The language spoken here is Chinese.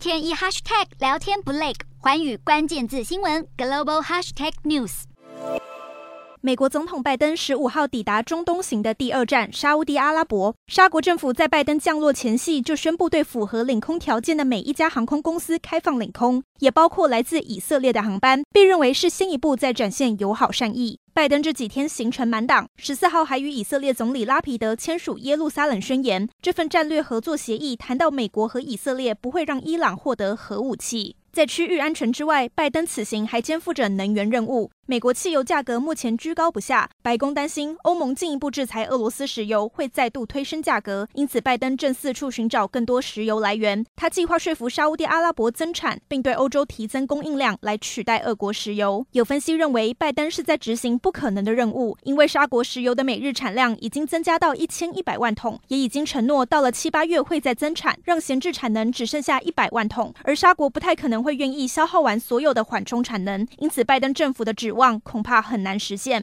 天一 hashtag 聊天不累，寰宇关键字新闻 global hashtag news。美国总统拜登十五号抵达中东行的第二站沙乌地阿拉伯。沙国政府在拜登降落前夕就宣布，对符合领空条件的每一家航空公司开放领空，也包括来自以色列的航班，被认为是新一步在展现友好善意。拜登这几天行程满档，十四号还与以色列总理拉皮德签署耶路撒冷宣言。这份战略合作协议谈到美国和以色列不会让伊朗获得核武器。在区域安全之外，拜登此行还肩负着能源任务。美国汽油价格目前居高不下，白宫担心欧盟进一步制裁俄罗斯石油会再度推升价格，因此拜登正四处寻找更多石油来源。他计划说服沙乌地阿拉伯增产，并对欧洲提增供应量来取代俄国石油。有分析认为，拜登是在执行不可能的任务，因为沙国石油的每日产量已经增加到一千一百万桶，也已经承诺到了七八月会再增产，让闲置产能只剩下一百万桶。而沙国不太可能会愿意消耗完所有的缓冲产能，因此拜登政府的指。望恐怕很难实现。